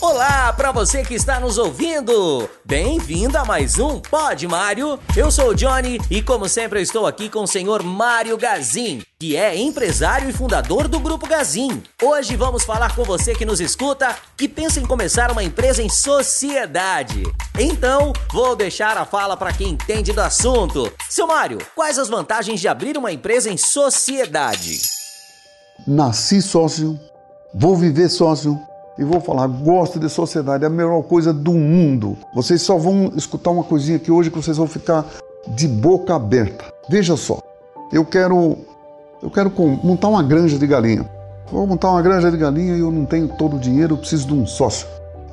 Olá para você que está nos ouvindo. Bem-vindo a mais um Pod Mário. Eu sou o Johnny e como sempre eu estou aqui com o senhor Mário Gazin, que é empresário e fundador do Grupo Gazin. Hoje vamos falar com você que nos escuta, que pensa em começar uma empresa em sociedade. Então, vou deixar a fala para quem entende do assunto. Seu Mário, quais as vantagens de abrir uma empresa em sociedade? Nasci sócio, vou viver sócio e vou falar, gosto de sociedade, é a melhor coisa do mundo. Vocês só vão escutar uma coisinha aqui hoje que vocês vão ficar de boca aberta. Veja só, eu quero eu quero montar uma granja de galinha. Vou montar uma granja de galinha e eu não tenho todo o dinheiro, eu preciso de um sócio.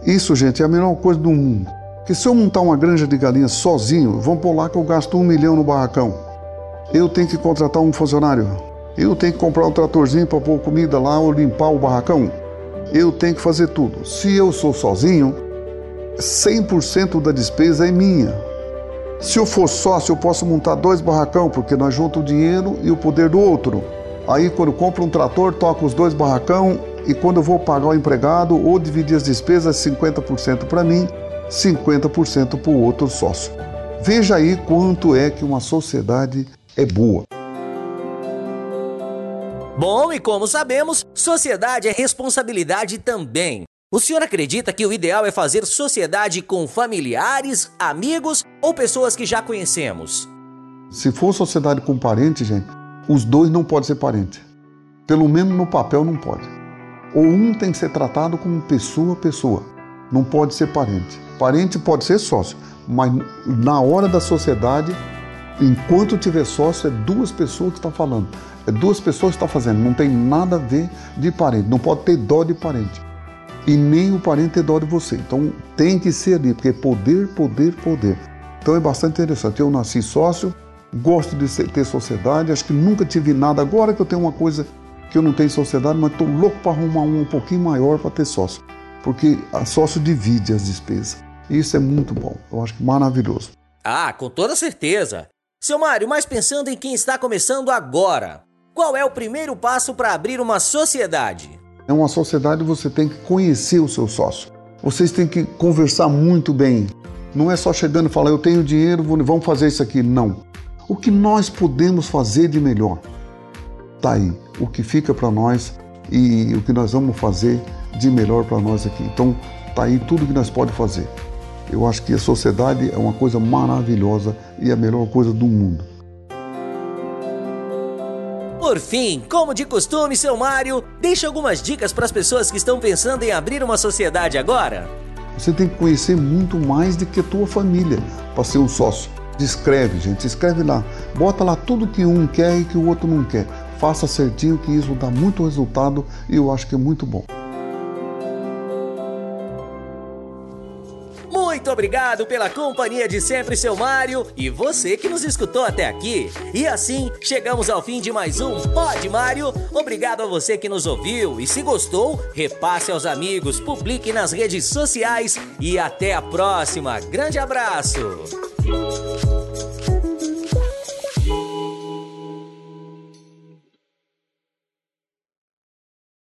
Isso, gente, é a melhor coisa do mundo. Porque se eu montar uma granja de galinha sozinho, vamos por lá que eu gasto um milhão no barracão. Eu tenho que contratar um funcionário. Eu tenho que comprar um tratorzinho para pôr comida lá ou limpar o barracão eu tenho que fazer tudo. Se eu sou sozinho, 100% da despesa é minha. Se eu for sócio, eu posso montar dois barracão, porque nós juntamos o dinheiro e o poder do outro. Aí, quando eu compro um trator, toco os dois barracão e quando eu vou pagar o empregado ou dividir as despesas, 50% para mim, 50% para o outro sócio. Veja aí quanto é que uma sociedade é boa. Bom, e como sabemos, sociedade é responsabilidade também. O senhor acredita que o ideal é fazer sociedade com familiares, amigos ou pessoas que já conhecemos? Se for sociedade com parente, gente, os dois não podem ser parente. Pelo menos no papel não pode. Ou um tem que ser tratado como pessoa a pessoa. Não pode ser parente. Parente pode ser sócio, mas na hora da sociedade, enquanto tiver sócio, é duas pessoas que estão falando. É duas pessoas que estão fazendo, não tem nada a ver de parente, não pode ter dó de parente. E nem o parente ter dó de você. Então tem que ser ali, porque é poder, poder, poder. Então é bastante interessante. Eu nasci sócio, gosto de ter sociedade, acho que nunca tive nada. Agora que eu tenho uma coisa que eu não tenho sociedade, mas estou louco para arrumar um um pouquinho maior para ter sócio. Porque a sócio divide as despesas. Isso é muito bom. Eu acho maravilhoso. Ah, com toda certeza. Seu Mário, mas pensando em quem está começando agora, qual é o primeiro passo para abrir uma sociedade? É uma sociedade você tem que conhecer o seu sócio. Vocês têm que conversar muito bem. Não é só chegando e falar, eu tenho dinheiro, vamos fazer isso aqui. Não. O que nós podemos fazer de melhor? Tá aí. O que fica para nós e o que nós vamos fazer de melhor para nós aqui. Então, tá aí tudo que nós podemos fazer. Eu acho que a sociedade é uma coisa maravilhosa e a melhor coisa do mundo. Por fim, como de costume, seu Mário, deixa algumas dicas para as pessoas que estão pensando em abrir uma sociedade agora. Você tem que conhecer muito mais do que a tua família para ser um sócio. Escreve, gente, escreve lá. Bota lá tudo que um quer e que o outro não quer. Faça certinho que isso dá muito resultado e eu acho que é muito bom. Muito obrigado pela companhia de sempre, seu Mário, e você que nos escutou até aqui. E assim, chegamos ao fim de mais um Pod Mário. Obrigado a você que nos ouviu e se gostou, repasse aos amigos, publique nas redes sociais e até a próxima. Grande abraço!